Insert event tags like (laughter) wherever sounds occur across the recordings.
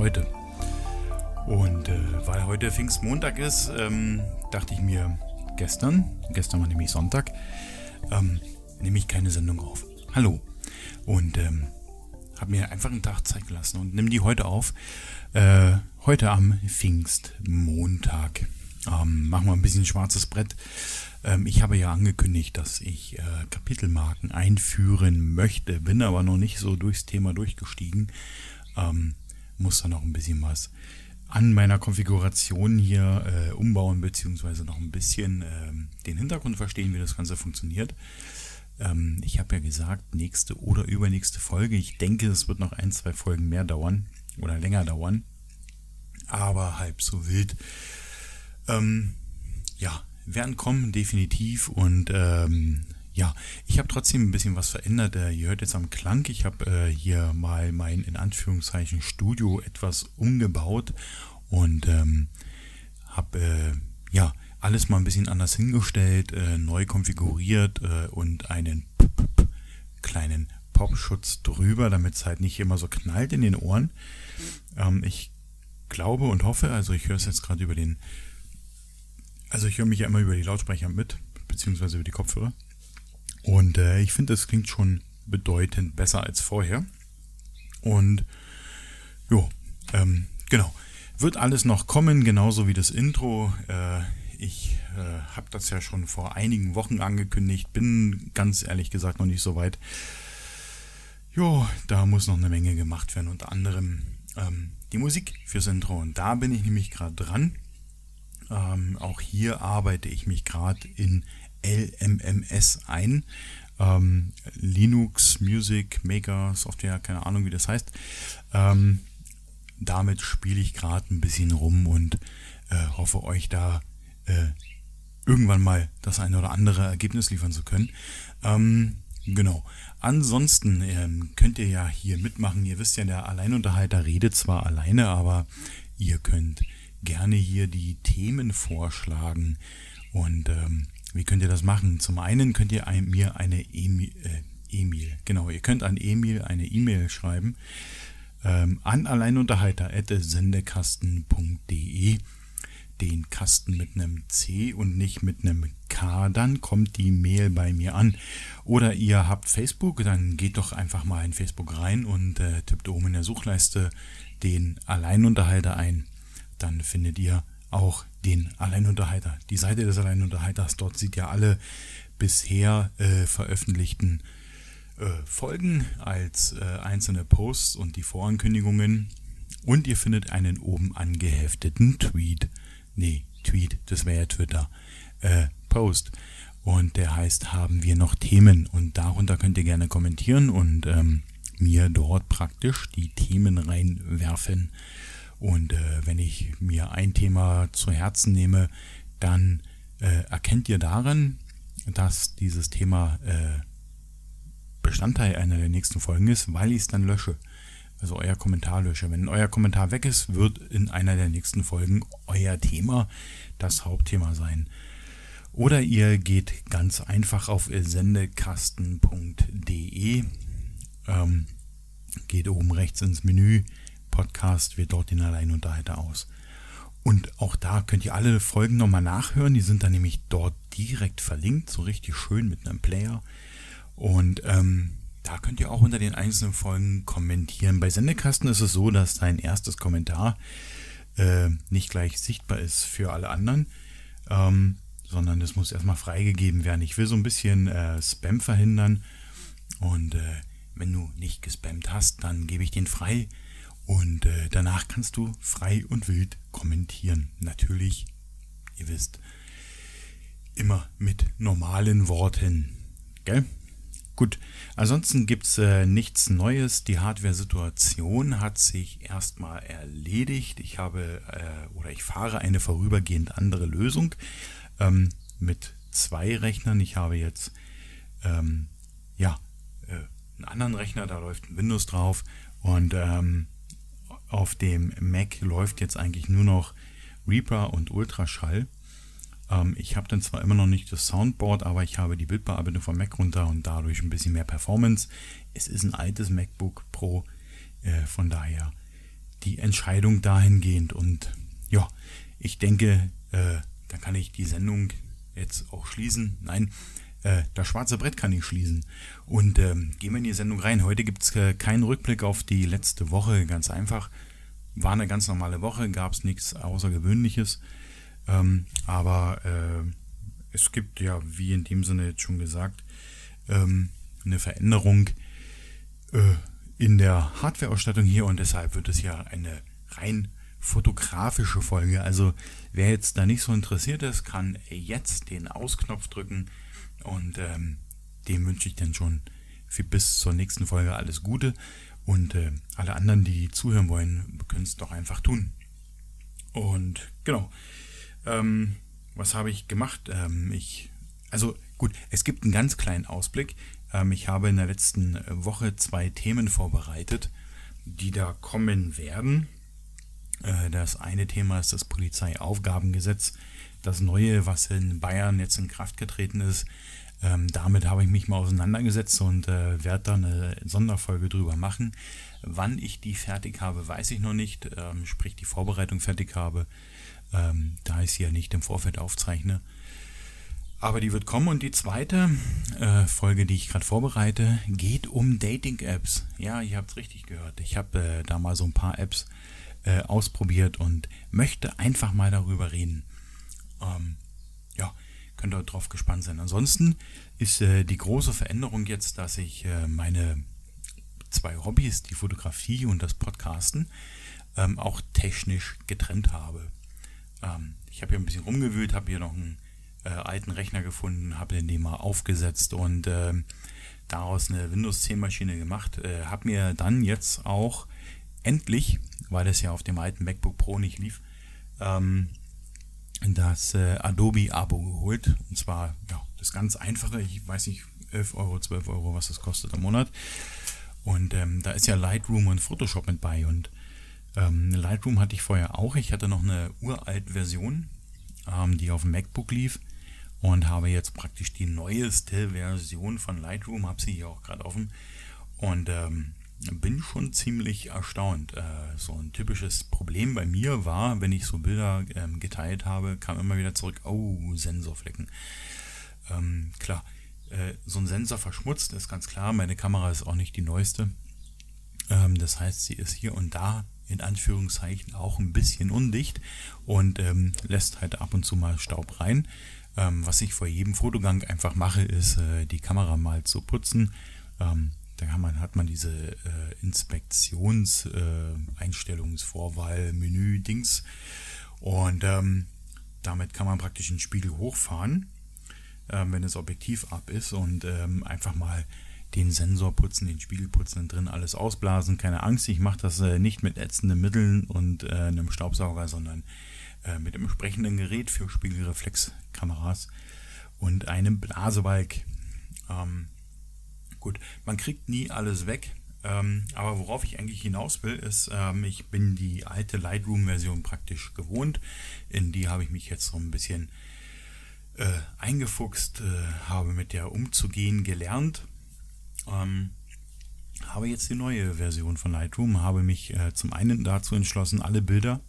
Heute. Und äh, weil heute Pfingstmontag ist, ähm, dachte ich mir gestern, gestern war nämlich Sonntag, ähm, nehme ich keine Sendung auf. Hallo. Und ähm, habe mir einfach einen Tag Zeit gelassen und nehme die heute auf. Äh, heute am Pfingstmontag. Ähm, machen wir ein bisschen schwarzes Brett. Ähm, ich habe ja angekündigt, dass ich äh, Kapitelmarken einführen möchte, bin aber noch nicht so durchs Thema durchgestiegen. Ähm, muss da noch ein bisschen was an meiner Konfiguration hier äh, umbauen, beziehungsweise noch ein bisschen äh, den Hintergrund verstehen, wie das Ganze funktioniert. Ähm, ich habe ja gesagt, nächste oder übernächste Folge. Ich denke, es wird noch ein, zwei Folgen mehr dauern oder länger dauern. Aber halb so wild. Ähm, ja, werden kommen, definitiv. Und ähm, ja, ich habe trotzdem ein bisschen was verändert. Äh, ihr hört jetzt am Klang. Ich habe äh, hier mal mein in Anführungszeichen Studio etwas umgebaut und ähm, habe äh, ja alles mal ein bisschen anders hingestellt, äh, neu konfiguriert äh, und einen kleinen Popschutz drüber, damit es halt nicht immer so knallt in den Ohren. Ähm, ich glaube und hoffe, also ich höre es jetzt gerade über den also ich höre mich ja immer über die Lautsprecher mit, beziehungsweise über die Kopfhörer. Und äh, ich finde, das klingt schon bedeutend besser als vorher. Und jo, ähm, genau. Wird alles noch kommen, genauso wie das Intro. Äh, ich äh, habe das ja schon vor einigen Wochen angekündigt, bin ganz ehrlich gesagt noch nicht so weit. Jo, da muss noch eine Menge gemacht werden, unter anderem ähm, die Musik fürs Intro. Und da bin ich nämlich gerade dran. Ähm, auch hier arbeite ich mich gerade in LMMS ein. Ähm, Linux Music Maker Software, keine Ahnung wie das heißt. Ähm, damit spiele ich gerade ein bisschen rum und äh, hoffe euch da äh, irgendwann mal das eine oder andere Ergebnis liefern zu können. Ähm, genau. Ansonsten ähm, könnt ihr ja hier mitmachen. Ihr wisst ja, der Alleinunterhalter redet zwar alleine, aber ihr könnt gerne hier die Themen vorschlagen. Und ähm, wie könnt ihr das machen? Zum einen könnt ihr ein, mir eine E-Mail, äh, e genau, ihr könnt an Emil eine E-Mail schreiben ähm, an alleinunterhalter.sendekasten.de den Kasten mit einem C und nicht mit einem K, dann kommt die Mail bei mir an. Oder ihr habt Facebook, dann geht doch einfach mal in Facebook rein und äh, tippt oben in der Suchleiste den Alleinunterhalter ein dann findet ihr auch den Alleinunterhalter. Die Seite des Alleinunterhalters, dort seht ihr alle bisher äh, veröffentlichten äh, Folgen als äh, einzelne Posts und die Vorankündigungen. Und ihr findet einen oben angehefteten Tweet. Nee, Tweet, das wäre ja Twitter. Äh, Post. Und der heißt, haben wir noch Themen? Und darunter könnt ihr gerne kommentieren und ähm, mir dort praktisch die Themen reinwerfen. Und äh, wenn ich mir ein Thema zu Herzen nehme, dann äh, erkennt ihr daran, dass dieses Thema äh, Bestandteil einer der nächsten Folgen ist, weil ich es dann lösche. Also euer Kommentar lösche. Wenn euer Kommentar weg ist, wird in einer der nächsten Folgen euer Thema das Hauptthema sein. Oder ihr geht ganz einfach auf sendekasten.de, ähm, geht oben rechts ins Menü, Podcast wird dort den Alleinunterhalter aus. Und auch da könnt ihr alle Folgen nochmal nachhören. Die sind dann nämlich dort direkt verlinkt, so richtig schön mit einem Player. Und ähm, da könnt ihr auch unter den einzelnen Folgen kommentieren. Bei Sendekasten ist es so, dass dein erstes Kommentar äh, nicht gleich sichtbar ist für alle anderen, ähm, sondern es muss erstmal freigegeben werden. Ich will so ein bisschen äh, Spam verhindern. Und äh, wenn du nicht gespammt hast, dann gebe ich den frei. Und äh, danach kannst du frei und wild kommentieren. Natürlich, ihr wisst, immer mit normalen Worten. Gell? Gut, ansonsten gibt es äh, nichts Neues. Die Hardware-Situation hat sich erstmal erledigt. Ich habe äh, oder ich fahre eine vorübergehend andere Lösung ähm, mit zwei Rechnern. Ich habe jetzt ähm, ja äh, einen anderen Rechner, da läuft ein Windows drauf und ähm, auf dem Mac läuft jetzt eigentlich nur noch Reaper und Ultraschall. Ähm, ich habe dann zwar immer noch nicht das Soundboard, aber ich habe die Bildbearbeitung vom Mac runter und dadurch ein bisschen mehr Performance. Es ist ein altes MacBook Pro. Äh, von daher die Entscheidung dahingehend. Und ja, ich denke, äh, da kann ich die Sendung jetzt auch schließen. Nein, äh, das schwarze Brett kann ich schließen. Und ähm, gehen wir in die Sendung rein. Heute gibt es äh, keinen Rückblick auf die letzte Woche. Ganz einfach. War eine ganz normale Woche, gab es nichts Außergewöhnliches. Ähm, aber äh, es gibt ja, wie in dem Sinne jetzt schon gesagt, ähm, eine Veränderung äh, in der Hardware-Ausstattung hier und deshalb wird es ja eine rein fotografische Folge. Also wer jetzt da nicht so interessiert ist, kann jetzt den Ausknopf drücken und ähm, dem wünsche ich dann schon für bis zur nächsten Folge alles Gute und äh, alle anderen, die zuhören wollen, können es doch einfach tun. Und genau. Ähm, was habe ich gemacht? Ähm, ich, also gut, es gibt einen ganz kleinen Ausblick. Ähm, ich habe in der letzten Woche zwei Themen vorbereitet, die da kommen werden. Äh, das eine Thema ist das Polizeiaufgabengesetz, das neue, was in Bayern jetzt in Kraft getreten ist. Ähm, damit habe ich mich mal auseinandergesetzt und äh, werde da eine Sonderfolge drüber machen. Wann ich die fertig habe, weiß ich noch nicht, ähm, sprich die Vorbereitung fertig habe, ähm, da ich sie ja nicht im Vorfeld aufzeichne. Aber die wird kommen und die zweite äh, Folge, die ich gerade vorbereite, geht um Dating-Apps. Ja, ihr habt es richtig gehört. Ich habe äh, da mal so ein paar Apps äh, ausprobiert und möchte einfach mal darüber reden. Ähm, ja, könnt ihr drauf gespannt sein. Ansonsten ist äh, die große Veränderung jetzt, dass ich äh, meine zwei Hobbys, die Fotografie und das Podcasten, ähm, auch technisch getrennt habe. Ähm, ich habe hier ein bisschen rumgewühlt, habe hier noch einen äh, alten Rechner gefunden, habe den mal aufgesetzt und äh, daraus eine Windows 10 Maschine gemacht. Äh, habe mir dann jetzt auch endlich, weil das ja auf dem alten MacBook Pro nicht lief, ähm, das äh, Adobe Abo geholt. Und zwar ja, das ganz einfache, ich weiß nicht, 11 Euro, 12 Euro, was das kostet im Monat. Und ähm, da ist ja Lightroom und Photoshop mit bei. Und ähm, Lightroom hatte ich vorher auch. Ich hatte noch eine uralt Version, ähm, die auf dem MacBook lief. Und habe jetzt praktisch die neueste Version von Lightroom, habe sie hier auch gerade offen. Und ähm, bin schon ziemlich erstaunt. Äh, so ein typisches Problem bei mir war, wenn ich so Bilder ähm, geteilt habe, kam immer wieder zurück, oh, Sensorflecken. Ähm, klar, äh, so ein Sensor verschmutzt, ist ganz klar. Meine Kamera ist auch nicht die neueste. Ähm, das heißt, sie ist hier und da in Anführungszeichen auch ein bisschen undicht und lässt halt ab und zu mal Staub rein. Was ich vor jedem Fotogang einfach mache, ist äh, die Kamera mal zu putzen. Ähm, da man, hat man diese äh, Inspektionseinstellungsvorwahl, äh, Menü, Dings. Und ähm, damit kann man praktisch den Spiegel hochfahren, ähm, wenn das Objektiv ab ist und ähm, einfach mal den Sensor putzen, den Spiegel putzen, drin alles ausblasen. Keine Angst, ich mache das äh, nicht mit ätzenden Mitteln und äh, einem Staubsauger, sondern äh, mit dem entsprechenden Gerät für Spiegelreflexkameras und einem Blasebalg. Ähm, Gut, man kriegt nie alles weg. Ähm, aber worauf ich eigentlich hinaus will, ist, ähm, ich bin die alte Lightroom-Version praktisch gewohnt. In die habe ich mich jetzt so ein bisschen äh, eingefuchst, äh, habe mit der umzugehen gelernt. Ähm, habe jetzt die neue Version von Lightroom, habe mich äh, zum einen dazu entschlossen, alle Bilder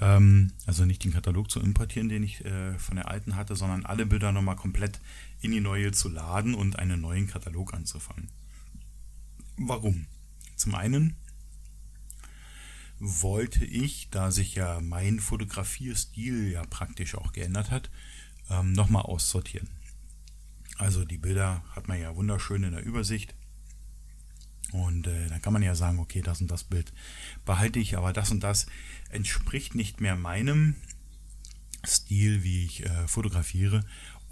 ähm, also nicht den Katalog zu importieren, den ich äh, von der alten hatte, sondern alle Bilder nochmal komplett in die neue zu laden und einen neuen Katalog anzufangen. Warum? Zum einen wollte ich, da sich ja mein Fotografierstil ja praktisch auch geändert hat, ähm, nochmal aussortieren. Also die Bilder hat man ja wunderschön in der Übersicht. Und äh, dann kann man ja sagen, okay, das und das Bild behalte ich, aber das und das entspricht nicht mehr meinem Stil, wie ich äh, fotografiere.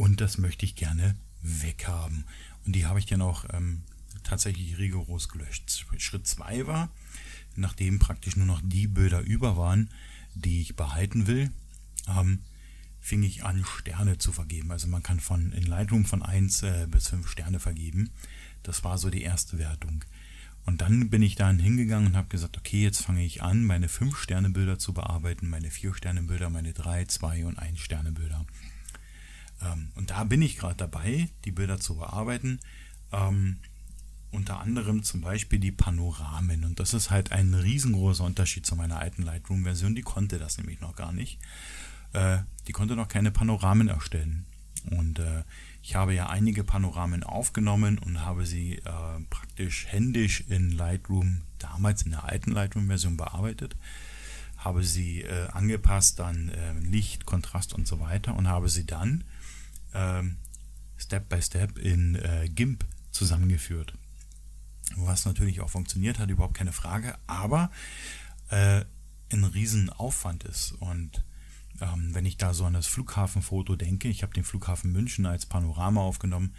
Und das möchte ich gerne weghaben. Und die habe ich dann auch ähm, tatsächlich rigoros gelöscht. Schritt 2 war, nachdem praktisch nur noch die Bilder über waren, die ich behalten will, ähm, fing ich an, Sterne zu vergeben. Also man kann von in Lightroom von 1 äh, bis 5 Sterne vergeben. Das war so die erste Wertung. Und dann bin ich dann hingegangen und habe gesagt, okay, jetzt fange ich an, meine 5-Sterne-Bilder zu bearbeiten, meine 4-Sterne-Bilder, meine 3, 2 und 1-Sterne-Bilder. Ähm, und da bin ich gerade dabei, die Bilder zu bearbeiten. Ähm, unter anderem zum Beispiel die Panoramen. Und das ist halt ein riesengroßer Unterschied zu meiner alten Lightroom-Version. Die konnte das nämlich noch gar nicht. Äh, die konnte noch keine Panoramen erstellen. Und äh, ich habe ja einige Panoramen aufgenommen und habe sie äh, praktisch händisch in Lightroom, damals in der alten Lightroom-Version bearbeitet. Habe sie äh, angepasst an äh, Licht, Kontrast und so weiter und habe sie dann ähm, Step by Step in äh, GIMP zusammengeführt. Was natürlich auch funktioniert hat, überhaupt keine Frage, aber äh, ein Riesenaufwand ist. Und ähm, wenn ich da so an das Flughafenfoto denke, ich habe den Flughafen München als Panorama aufgenommen,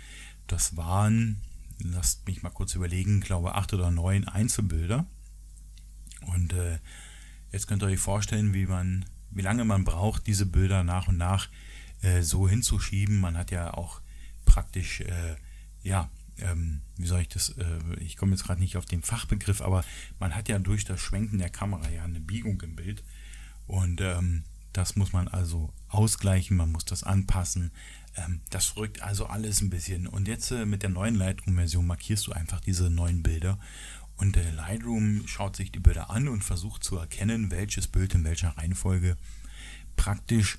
das waren, lasst mich mal kurz überlegen, glaube acht oder neun Einzelbilder. Und äh, jetzt könnt ihr euch vorstellen, wie man, wie lange man braucht, diese Bilder nach und nach äh, so hinzuschieben. Man hat ja auch praktisch, äh, ja, ähm, wie soll ich das, äh, ich komme jetzt gerade nicht auf den Fachbegriff, aber man hat ja durch das Schwenken der Kamera ja eine Biegung im Bild. Und ähm, das muss man also ausgleichen, man muss das anpassen. Ähm, das rückt also alles ein bisschen. Und jetzt äh, mit der neuen Lightroom-Version markierst du einfach diese neuen Bilder. Und äh, Lightroom schaut sich die Bilder an und versucht zu erkennen, welches Bild in welcher Reihenfolge praktisch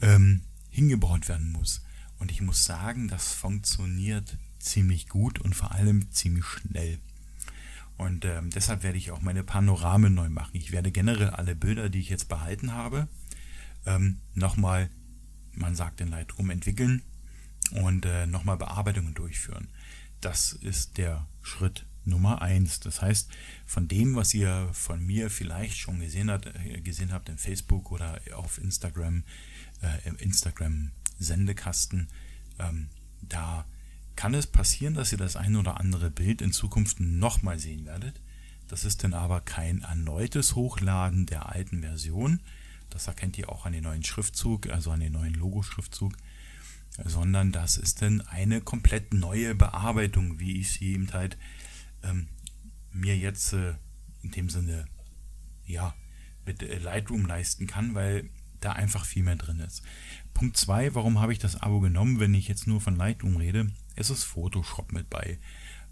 ähm, hingebaut werden muss. Und ich muss sagen, das funktioniert ziemlich gut und vor allem ziemlich schnell. Und ähm, deshalb werde ich auch meine Panorame neu machen. Ich werde generell alle Bilder, die ich jetzt behalten habe, ähm, nochmal, man sagt in Lightroom, entwickeln und äh, nochmal Bearbeitungen durchführen. Das ist der Schritt Nummer eins. Das heißt, von dem, was ihr von mir vielleicht schon gesehen habt, äh, gesehen habt in Facebook oder auf Instagram, äh, im Instagram Sendekasten, ähm, da kann es passieren, dass ihr das ein oder andere Bild in Zukunft nochmal sehen werdet. Das ist dann aber kein erneutes Hochladen der alten Version. Das erkennt ihr auch an den neuen Schriftzug, also an den neuen Logo-Schriftzug. Sondern das ist dann eine komplett neue Bearbeitung, wie ich sie eben halt ähm, mir jetzt äh, in dem Sinne ja mit äh, Lightroom leisten kann, weil da einfach viel mehr drin ist. Punkt 2, warum habe ich das Abo genommen, wenn ich jetzt nur von Lightroom rede? Es ist Photoshop mit bei.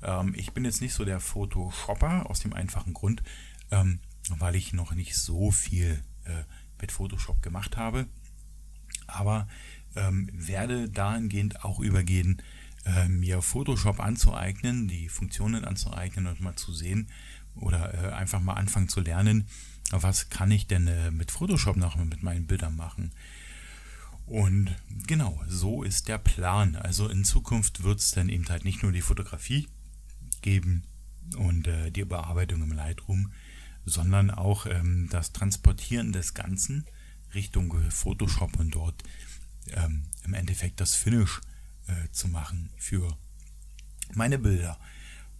Ähm, ich bin jetzt nicht so der Photoshopper aus dem einfachen Grund, ähm, weil ich noch nicht so viel äh, mit Photoshop gemacht habe. Aber ähm, werde dahingehend auch übergehen, äh, mir Photoshop anzueignen, die Funktionen anzueignen und mal zu sehen oder äh, einfach mal anfangen zu lernen, was kann ich denn äh, mit Photoshop noch mit meinen Bildern machen. Und genau, so ist der Plan. Also in Zukunft wird es dann eben halt nicht nur die Fotografie geben und äh, die Bearbeitung im Lightroom, sondern auch ähm, das Transportieren des Ganzen Richtung Photoshop und dort ähm, im Endeffekt das Finish äh, zu machen für meine Bilder.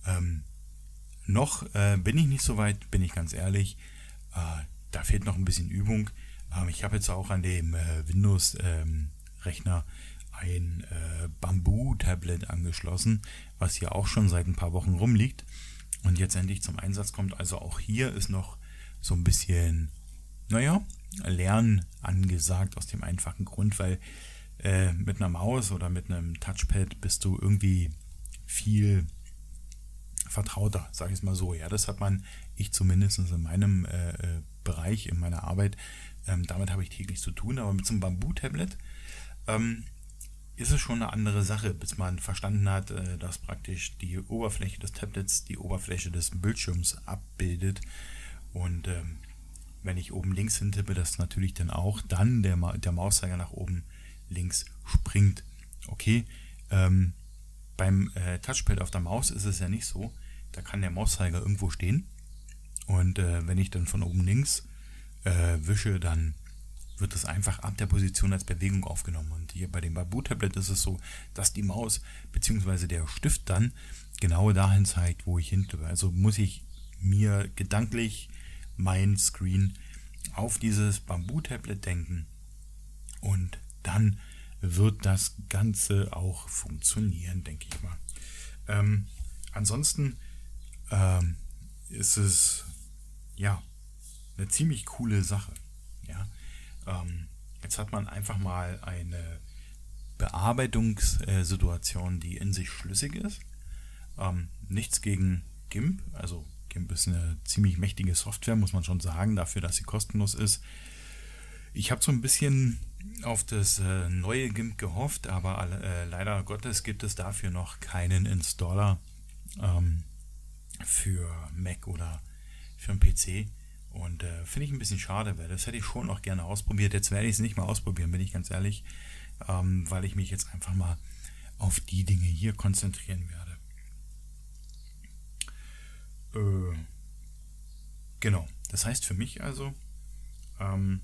Ähm, noch äh, bin ich nicht so weit, bin ich ganz ehrlich. Äh, da fehlt noch ein bisschen Übung. Ähm, ich habe jetzt auch an dem äh, Windows-Rechner ein äh, Bamboo-Tablet angeschlossen, was hier auch schon seit ein paar Wochen rumliegt und jetzt endlich zum Einsatz kommt. Also auch hier ist noch so ein bisschen, naja, Lernen angesagt aus dem einfachen Grund, weil äh, mit einer Maus oder mit einem Touchpad bist du irgendwie viel vertrauter, sage ich es mal so. Ja, das hat man, ich zumindest in meinem äh, äh Bereich, in meiner Arbeit, ähm, damit habe ich täglich zu tun. Aber mit so einem Bamboo-Tablet ähm, ist es schon eine andere Sache, bis man verstanden hat, äh, dass praktisch die Oberfläche des Tablets die Oberfläche des Bildschirms abbildet. Und ähm, wenn ich oben links hintippe, dass natürlich dann auch dann der, Ma der Mauszeiger nach oben links springt. Okay, ähm, beim äh, Touchpad auf der Maus ist es ja nicht so. Da kann der Mauszeiger irgendwo stehen. Und äh, wenn ich dann von oben links äh, wische, dann wird das einfach ab der Position als Bewegung aufgenommen. Und hier bei dem Babu-Tablet ist es so, dass die Maus bzw. der Stift dann genau dahin zeigt, wo ich hintippe. Also muss ich mir gedanklich mein Screen auf dieses Bambu-Tablet denken und dann wird das Ganze auch funktionieren, denke ich mal. Ähm, ansonsten ähm, ist es ja eine ziemlich coole Sache. Ja? Ähm, jetzt hat man einfach mal eine Bearbeitungssituation, die in sich schlüssig ist. Ähm, nichts gegen GIMP, also GIMP ist eine ziemlich mächtige Software, muss man schon sagen, dafür, dass sie kostenlos ist. Ich habe so ein bisschen auf das äh, neue GIMP gehofft, aber äh, leider Gottes gibt es dafür noch keinen Installer ähm, für Mac oder für einen PC. Und äh, finde ich ein bisschen schade, weil das hätte ich schon auch gerne ausprobiert. Jetzt werde ich es nicht mal ausprobieren, bin ich ganz ehrlich, ähm, weil ich mich jetzt einfach mal auf die Dinge hier konzentrieren werde. Äh, genau, das heißt für mich also, ähm,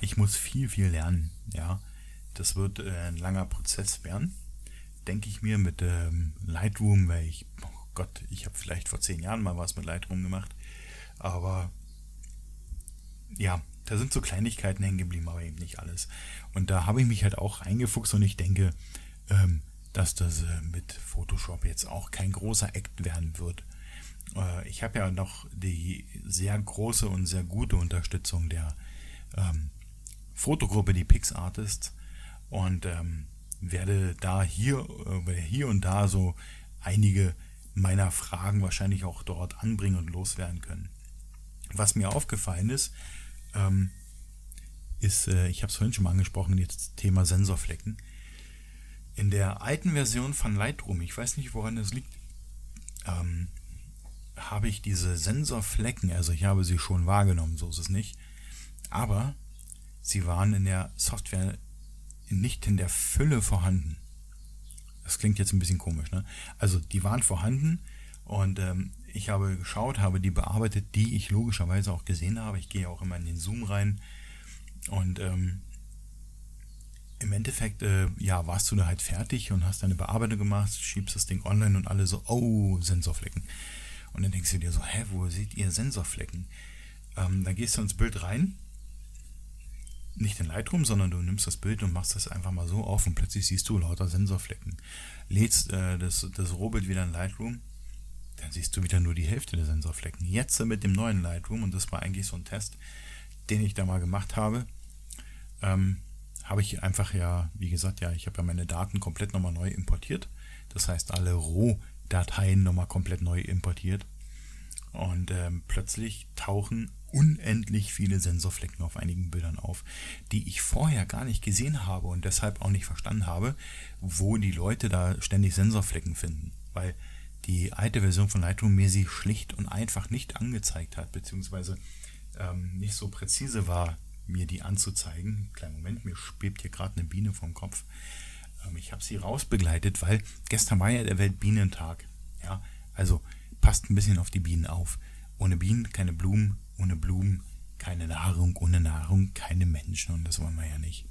ich muss viel, viel lernen. Ja, das wird äh, ein langer Prozess werden, denke ich mir mit ähm, Lightroom, weil ich, oh Gott, ich habe vielleicht vor zehn Jahren mal was mit Lightroom gemacht, aber ja, da sind so Kleinigkeiten hängen geblieben, aber eben nicht alles. Und da habe ich mich halt auch reingefuchst und ich denke, ähm, dass das äh, mit Photoshop jetzt auch kein großer Act werden wird. Äh, ich habe ja noch die sehr große und sehr gute Unterstützung der ähm, Fotogruppe, die PixArtists, und ähm, werde da hier, äh, hier und da so einige meiner Fragen wahrscheinlich auch dort anbringen und loswerden können. Was mir aufgefallen ist, ähm, ist, äh, ich habe es vorhin schon mal angesprochen, das Thema Sensorflecken. In der alten Version von Lightroom, ich weiß nicht, woran es liegt, ähm, habe ich diese Sensorflecken, also ich habe sie schon wahrgenommen, so ist es nicht, aber sie waren in der Software nicht in der Fülle vorhanden. Das klingt jetzt ein bisschen komisch, ne? Also die waren vorhanden und ähm, ich habe geschaut, habe die bearbeitet, die ich logischerweise auch gesehen habe. Ich gehe auch immer in den Zoom rein. Und ähm, im Endeffekt, äh, ja, warst du da halt fertig und hast deine Bearbeitung gemacht, schiebst das Ding online und alle so, oh, Sensorflecken. Und dann denkst du dir so, hä, wo seht ihr Sensorflecken? Ähm, dann gehst du ins Bild rein, nicht in Lightroom, sondern du nimmst das Bild und machst das einfach mal so auf und plötzlich siehst du lauter Sensorflecken. Lädst äh, das, das Rohbild wieder in Lightroom dann siehst du wieder nur die Hälfte der Sensorflecken. Jetzt mit dem neuen Lightroom, und das war eigentlich so ein Test, den ich da mal gemacht habe, ähm, habe ich einfach ja, wie gesagt, ja, ich habe ja meine Daten komplett nochmal neu importiert. Das heißt, alle Rohdateien nochmal komplett neu importiert. Und ähm, plötzlich tauchen unendlich viele Sensorflecken auf einigen Bildern auf, die ich vorher gar nicht gesehen habe und deshalb auch nicht verstanden habe, wo die Leute da ständig Sensorflecken finden. Weil die alte Version von Lightroom mir sie schlicht und einfach nicht angezeigt hat, beziehungsweise ähm, nicht so präzise war, mir die anzuzeigen. Kleinen Moment, mir schwebt hier gerade eine Biene vom Kopf. Ähm, ich habe sie rausbegleitet, weil gestern war ja der Weltbienentag. Ja, also passt ein bisschen auf die Bienen auf. Ohne Bienen keine Blumen, ohne Blumen keine Nahrung, ohne Nahrung keine Menschen und das wollen wir ja nicht.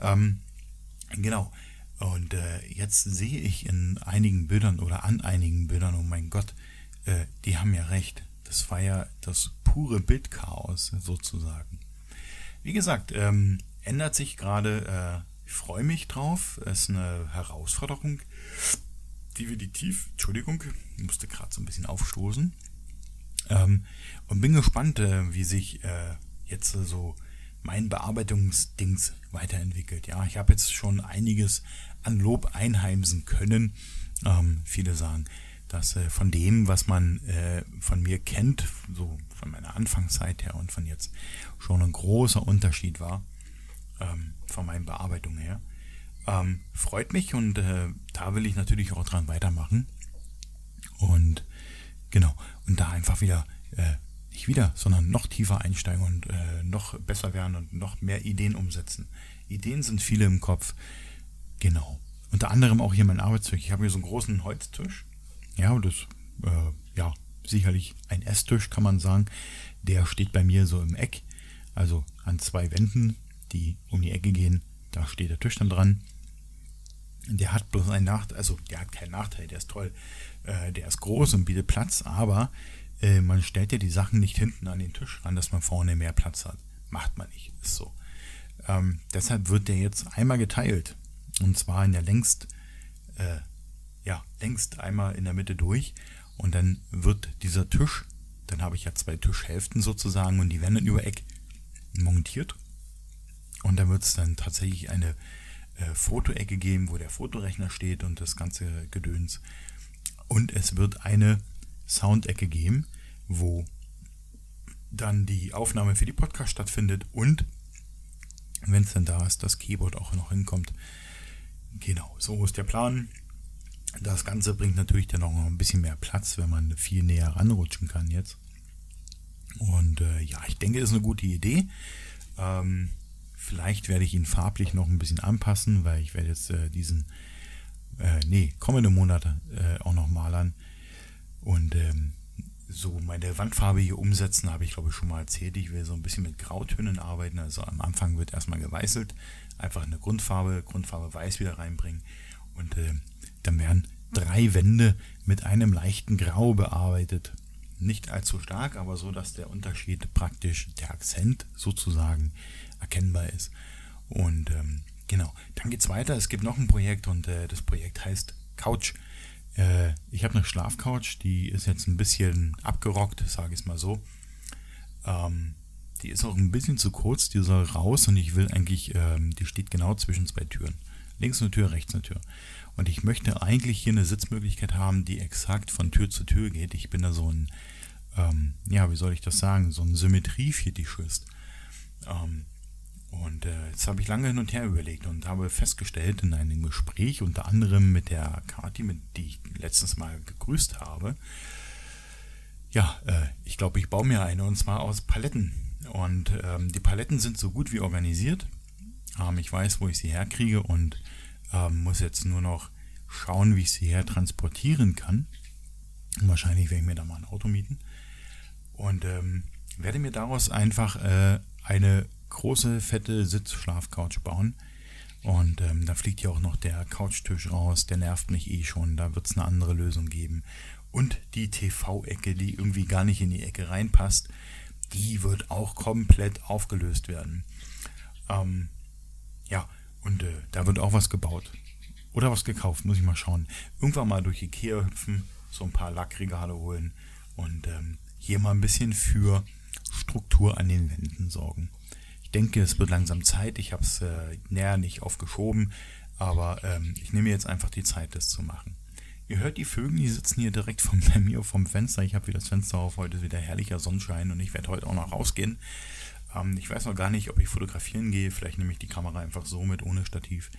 Ähm, genau, und äh, jetzt sehe ich in einigen Bildern oder an einigen Bildern, oh mein Gott, äh, die haben ja recht. Das war ja das pure Bildchaos sozusagen. Wie gesagt, ähm, ändert sich gerade, äh, ich freue mich drauf, es ist eine Herausforderung. Definitiv, Entschuldigung, ich musste gerade so ein bisschen aufstoßen. Ähm, und bin gespannt, äh, wie sich äh, jetzt so mein Bearbeitungsdings weiterentwickelt. Ja, ich habe jetzt schon einiges an Lob einheimsen können. Ähm, viele sagen, dass äh, von dem, was man äh, von mir kennt, so von meiner Anfangszeit her und von jetzt schon ein großer Unterschied war, ähm, von meinen Bearbeitungen her. Ähm, freut mich und äh, da will ich natürlich auch dran weitermachen. Und genau, und da einfach wieder, äh, nicht wieder, sondern noch tiefer einsteigen und äh, noch besser werden und noch mehr Ideen umsetzen. Ideen sind viele im Kopf. Genau. Unter anderem auch hier mein Arbeitszeug. Ich habe hier so einen großen Holztisch. Ja, das, äh, ja, sicherlich ein Esstisch, kann man sagen. Der steht bei mir so im Eck. Also an zwei Wänden, die um die Ecke gehen. Da steht der Tisch dann dran. Der hat bloß einen Nachteil, also der hat keinen Nachteil, der ist toll. Äh, der ist groß und bietet Platz, aber äh, man stellt ja die Sachen nicht hinten an den Tisch ran, dass man vorne mehr Platz hat. Macht man nicht, ist so. Ähm, deshalb wird der jetzt einmal geteilt. Und zwar in der längst, äh, ja, längst einmal in der Mitte durch. Und dann wird dieser Tisch, dann habe ich ja zwei Tischhälften sozusagen und die werden dann über Eck montiert. Und dann wird es dann tatsächlich eine äh, Fotoecke geben, wo der Fotorechner steht und das ganze Gedöns. Und es wird eine Soundecke geben, wo dann die Aufnahme für die Podcast stattfindet und wenn es dann da ist, das Keyboard auch noch hinkommt. Genau, so ist der Plan. Das Ganze bringt natürlich dann auch noch ein bisschen mehr Platz, wenn man viel näher ranrutschen kann jetzt. Und äh, ja, ich denke, das ist eine gute Idee. Ähm, vielleicht werde ich ihn farblich noch ein bisschen anpassen, weil ich werde jetzt äh, diesen, äh, nee, kommende Monate äh, auch noch malern. Und ähm, so meine Wandfarbe hier umsetzen, habe ich glaube ich schon mal erzählt. Ich will so ein bisschen mit Grautönen arbeiten. Also am Anfang wird erstmal geweißelt, einfach eine Grundfarbe, Grundfarbe weiß wieder reinbringen. Und äh, dann werden drei Wände mit einem leichten Grau bearbeitet. Nicht allzu stark, aber so, dass der Unterschied praktisch, der Akzent sozusagen erkennbar ist. Und ähm, genau, dann geht es weiter. Es gibt noch ein Projekt und äh, das Projekt heißt Couch. Äh, ich habe eine Schlafcouch, die ist jetzt ein bisschen abgerockt, sage ich es mal so. Ähm, die ist auch ein bisschen zu kurz, die soll raus und ich will eigentlich, ähm, die steht genau zwischen zwei Türen. Links eine Tür, rechts eine Tür. Und ich möchte eigentlich hier eine Sitzmöglichkeit haben, die exakt von Tür zu Tür geht. Ich bin da so ein, ähm, ja, wie soll ich das sagen, so ein Symmetriefetischist. Ähm, und äh, jetzt habe ich lange hin und her überlegt und habe festgestellt in einem Gespräch, unter anderem mit der Kati, mit die ich letztens mal gegrüßt habe, ja, äh, ich glaube, ich baue mir eine und zwar aus Paletten. Und ähm, die Paletten sind so gut wie organisiert. Ähm, ich weiß, wo ich sie herkriege und ähm, muss jetzt nur noch schauen, wie ich sie her transportieren kann. Wahrscheinlich werde ich mir da mal ein Auto mieten. Und ähm, werde mir daraus einfach äh, eine große, fette Sitzschlafcouch bauen. Und ähm, da fliegt ja auch noch der Couchtisch raus, der nervt mich eh schon, da wird es eine andere Lösung geben. Und die TV-Ecke, die irgendwie gar nicht in die Ecke reinpasst, die wird auch komplett aufgelöst werden. Ähm, ja, und äh, da wird auch was gebaut. Oder was gekauft, muss ich mal schauen. Irgendwann mal durch Ikea hüpfen, so ein paar Lackregale holen und ähm, hier mal ein bisschen für Struktur an den Wänden sorgen. Ich denke, es wird langsam Zeit. Ich habe es äh, näher nicht aufgeschoben, aber ähm, ich nehme jetzt einfach die Zeit, das zu machen. Ihr hört die Vögel, die sitzen hier direkt von (laughs) mir vom Fenster. Ich habe wieder das Fenster auf. Heute ist wieder herrlicher Sonnenschein und ich werde heute auch noch rausgehen. Ähm, ich weiß noch gar nicht, ob ich fotografieren gehe. Vielleicht nehme ich die Kamera einfach so mit, ohne Stativ.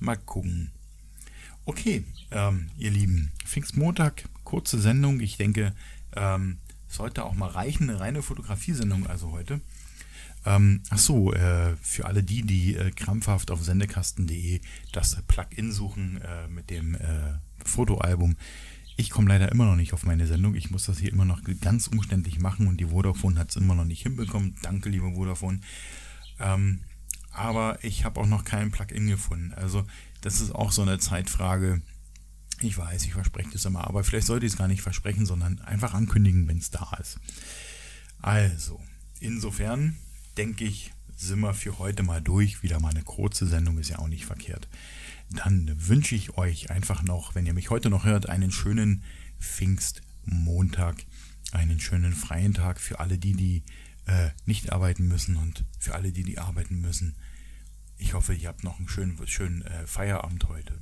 Mal gucken. Okay, ähm, ihr Lieben, Pfingstmontag, kurze Sendung. Ich denke, ähm, sollte auch mal reichen, eine reine Fotografiesendung also heute. Ähm, ach so, äh, für alle die, die äh, krampfhaft auf sendekasten.de das Plugin suchen äh, mit dem äh, Fotoalbum. Ich komme leider immer noch nicht auf meine Sendung. Ich muss das hier immer noch ganz umständlich machen und die Vodafone hat es immer noch nicht hinbekommen. Danke, liebe Vodafone. Ähm, aber ich habe auch noch kein Plugin gefunden. Also das ist auch so eine Zeitfrage. Ich weiß, ich verspreche das immer, aber vielleicht sollte ich es gar nicht versprechen, sondern einfach ankündigen, wenn es da ist. Also, insofern denke ich, sind wir für heute mal durch. Wieder mal eine kurze Sendung ist ja auch nicht verkehrt dann wünsche ich euch einfach noch, wenn ihr mich heute noch hört, einen schönen Pfingstmontag, einen schönen freien Tag für alle die, die äh, nicht arbeiten müssen und für alle die, die arbeiten müssen. Ich hoffe, ihr habt noch einen schönen, schönen äh, Feierabend heute.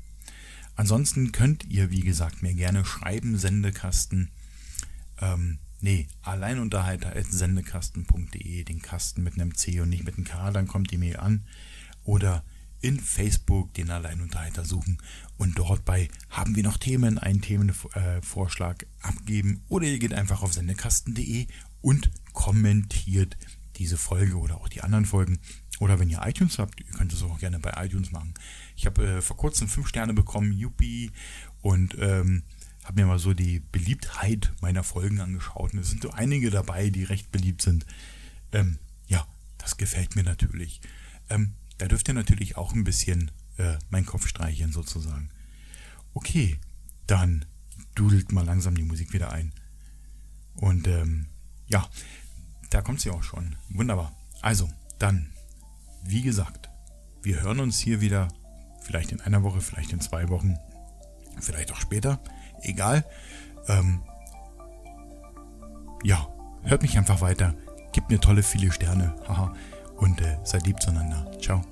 Ansonsten könnt ihr, wie gesagt, mir gerne schreiben, Sendekasten. Ähm, nee, alleinunterhalter.sendekasten.de, den Kasten mit einem C und nicht mit einem K, dann kommt die Mail an. Oder in Facebook den Alleinunterhalter suchen und dort bei haben wir noch Themen, einen Themenvorschlag abgeben oder ihr geht einfach auf sendekasten.de und kommentiert diese Folge oder auch die anderen Folgen. Oder wenn ihr iTunes habt, ihr könnt es auch gerne bei iTunes machen. Ich habe äh, vor kurzem fünf Sterne bekommen, Yuppie, und ähm, habe mir mal so die Beliebtheit meiner Folgen angeschaut. Und es sind so einige dabei, die recht beliebt sind. Ähm, ja, das gefällt mir natürlich. Ähm, da dürft ihr natürlich auch ein bisschen äh, meinen Kopf streicheln sozusagen. Okay, dann dudelt mal langsam die Musik wieder ein. Und ähm, ja, da kommt sie auch schon. Wunderbar. Also, dann, wie gesagt, wir hören uns hier wieder, vielleicht in einer Woche, vielleicht in zwei Wochen, vielleicht auch später. Egal. Ähm, ja, hört mich einfach weiter. Gebt mir tolle viele Sterne. Haha. Und äh, seid lieb zueinander. Ciao.